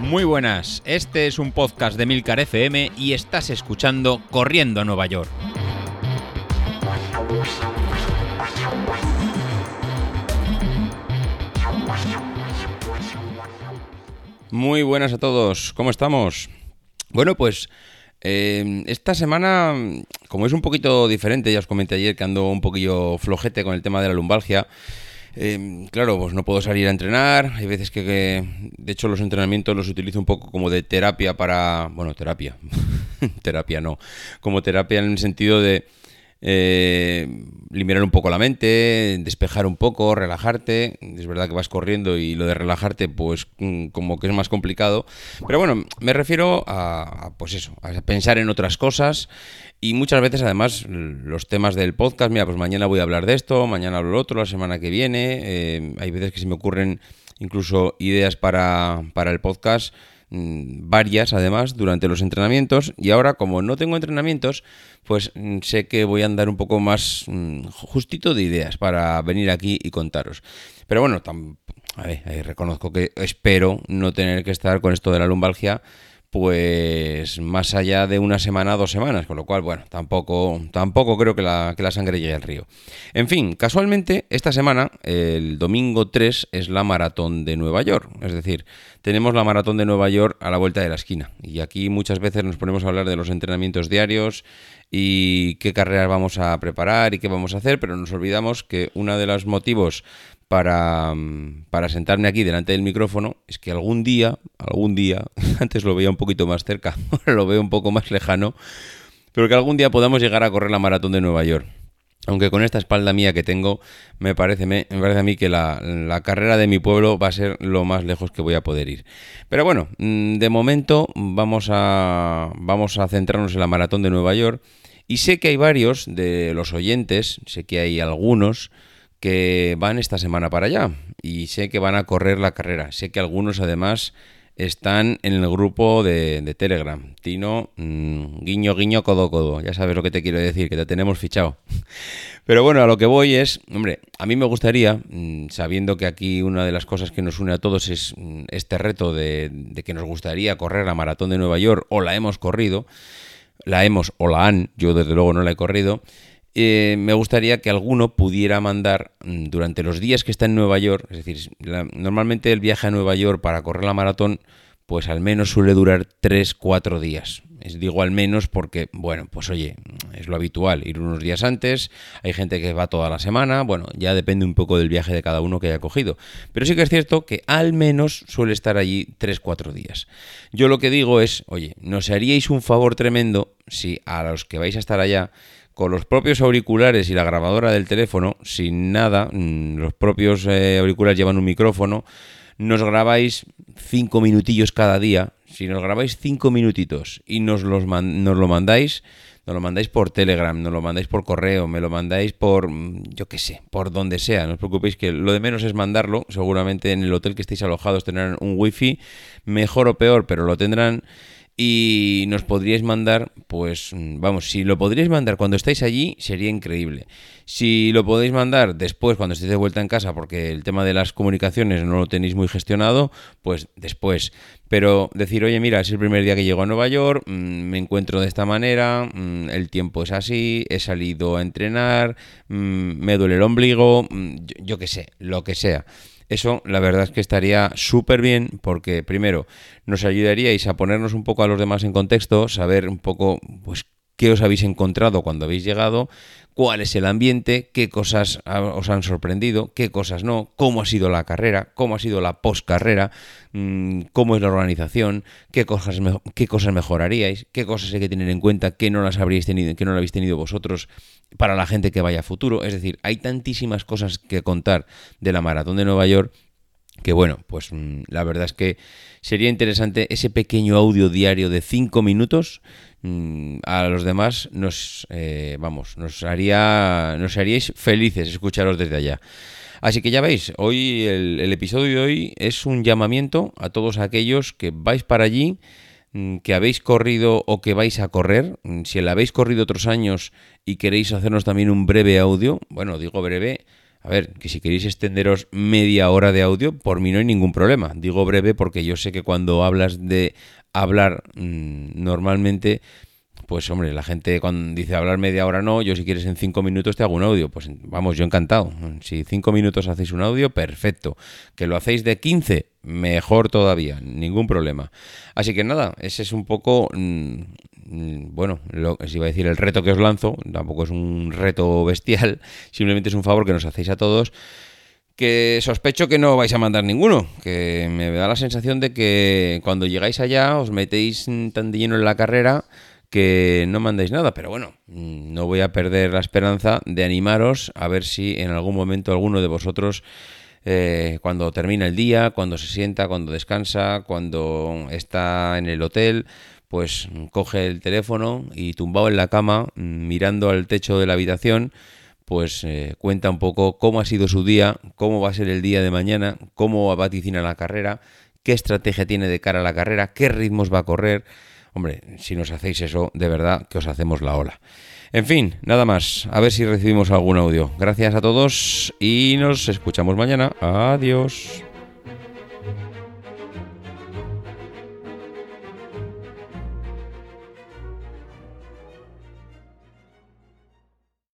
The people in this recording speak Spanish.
Muy buenas, este es un podcast de Milcar FM y estás escuchando Corriendo a Nueva York. Muy buenas a todos, ¿cómo estamos? Bueno, pues eh, esta semana, como es un poquito diferente, ya os comenté ayer que ando un poquillo flojete con el tema de la lumbalgia. Eh, claro, pues no puedo salir a entrenar. Hay veces que, que, de hecho, los entrenamientos los utilizo un poco como de terapia para. Bueno, terapia. terapia no. Como terapia en el sentido de eh, liberar un poco la mente, despejar un poco, relajarte. Es verdad que vas corriendo y lo de relajarte, pues mm, como que es más complicado. Pero bueno, me refiero a, pues eso, a pensar en otras cosas. Y muchas veces, además, los temas del podcast, mira, pues mañana voy a hablar de esto, mañana hablo de otro, la semana que viene. Eh, hay veces que se me ocurren incluso ideas para, para el podcast varias además durante los entrenamientos. Y ahora como no tengo entrenamientos pues mm, sé que voy a andar un poco más mm, justito de ideas para venir aquí y contaros. Pero bueno a ver, reconozco que espero no tener que estar con esto de la lumbalgia pues más allá de una semana, dos semanas, con lo cual, bueno, tampoco, tampoco creo que la, que la sangre llegue al río. En fin, casualmente, esta semana, el domingo 3, es la maratón de Nueva York, es decir, tenemos la maratón de Nueva York a la vuelta de la esquina, y aquí muchas veces nos ponemos a hablar de los entrenamientos diarios y qué carreras vamos a preparar y qué vamos a hacer, pero nos olvidamos que uno de los motivos para, para, sentarme aquí delante del micrófono es que algún día, algún día, antes lo veía un poquito más cerca, ahora lo veo un poco más lejano, pero que algún día podamos llegar a correr la maratón de Nueva York. Aunque con esta espalda mía que tengo, me parece, me, parece a mí que la, la, carrera de mi pueblo va a ser lo más lejos que voy a poder ir. Pero bueno, mm, de momento vamos a, vamos a centrarnos en la maratón de Nueva York. Y sé que hay varios de los oyentes, sé que hay algunos que van esta semana para allá y sé que van a correr la carrera. Sé que algunos además están en el grupo de, de Telegram. Tino, mmm, guiño, guiño, codo, codo. Ya sabes lo que te quiero decir, que te tenemos fichado. Pero bueno, a lo que voy es, hombre, a mí me gustaría, mmm, sabiendo que aquí una de las cosas que nos une a todos es mmm, este reto de, de que nos gustaría correr la maratón de Nueva York, o la hemos corrido, la hemos o la han, yo desde luego no la he corrido, eh, me gustaría que alguno pudiera mandar mm, durante los días que está en Nueva York, es decir, normalmente el viaje a Nueva York para correr la maratón, pues al menos suele durar 3-4 días. Es, digo al menos porque, bueno, pues oye, es lo habitual, ir unos días antes, hay gente que va toda la semana, bueno, ya depende un poco del viaje de cada uno que haya cogido. Pero sí que es cierto que al menos suele estar allí 3-4 días. Yo lo que digo es, oye, nos haríais un favor tremendo si a los que vais a estar allá con los propios auriculares y la grabadora del teléfono, sin nada, mm, los propios eh, auriculares llevan un micrófono, nos grabáis cinco minutillos cada día. Si nos grabáis cinco minutitos y nos, los nos lo mandáis, nos lo mandáis por Telegram, nos lo mandáis por correo, me lo mandáis por, mm, yo qué sé, por donde sea. No os preocupéis que lo de menos es mandarlo. Seguramente en el hotel que estéis alojados tendrán un wifi, mejor o peor, pero lo tendrán y nos podríais mandar, pues vamos, si lo podríais mandar cuando estáis allí sería increíble. Si lo podéis mandar después, cuando estéis de vuelta en casa, porque el tema de las comunicaciones no lo tenéis muy gestionado, pues después. Pero decir, oye, mira, es el primer día que llego a Nueva York, mmm, me encuentro de esta manera, mmm, el tiempo es así, he salido a entrenar, mmm, me duele el ombligo, yo, yo qué sé, lo que sea. Eso la verdad es que estaría súper bien porque primero nos ayudaríais a ponernos un poco a los demás en contexto, saber un poco pues qué os habéis encontrado cuando habéis llegado, cuál es el ambiente, qué cosas os han sorprendido, qué cosas no, cómo ha sido la carrera, cómo ha sido la postcarrera, mmm, cómo es la organización, qué cosas, qué cosas mejoraríais, qué cosas hay que tener en cuenta que no las habríais tenido, que no las habéis tenido vosotros para la gente que vaya a futuro. Es decir, hay tantísimas cosas que contar de la maratón de Nueva York que bueno, pues mmm, la verdad es que sería interesante ese pequeño audio diario de 5 minutos mmm, a los demás nos eh, vamos, nos haría nos haríais felices escucharos desde allá. Así que ya veis, hoy el, el episodio de hoy es un llamamiento a todos aquellos que vais para allí mm, que habéis corrido o que vais a correr, si la habéis corrido otros años y queréis hacernos también un breve audio, bueno, digo breve, A ver, que si queréis extenderos media hora de audio, por mí no hay ningún problema. Digo breve porque yo sé que cuando hablas de hablar mm, normalmente pues hombre, la gente cuando dice hablar media hora no, yo si quieres en cinco minutos te hago un audio, pues vamos, yo encantado. Si cinco minutos hacéis un audio, perfecto. Que lo hacéis de 15, mejor todavía, ningún problema. Así que nada, ese es un poco, mm, bueno, lo, si iba a decir el reto que os lanzo, tampoco es un reto bestial, simplemente es un favor que nos hacéis a todos que sospecho que no vais a mandar ninguno, que me da la sensación de que cuando llegáis allá os metéis tan de lleno en la carrera que no mandéis nada, pero bueno, mm, no voy a perder la esperanza de animaros a ver si en algún momento alguno de vosotros, eh, cuando termina el día, cuando se sienta, cuando descansa, cuando está en el hotel, pues coge el teléfono y tumbado en la cama, mirando al techo de la habitación, pues eh, cuenta un poco cómo ha sido su día, cómo va a ser el día de mañana, cómo vaticina la carrera, qué estrategia tiene de cara a la carrera, qué ritmos va a correr, Hombre, si nos hacéis eso, de verdad que os hacemos la ola. En fin, nada más. A ver si recibimos algún audio. Gracias a todos y nos escuchamos mañana. Adiós.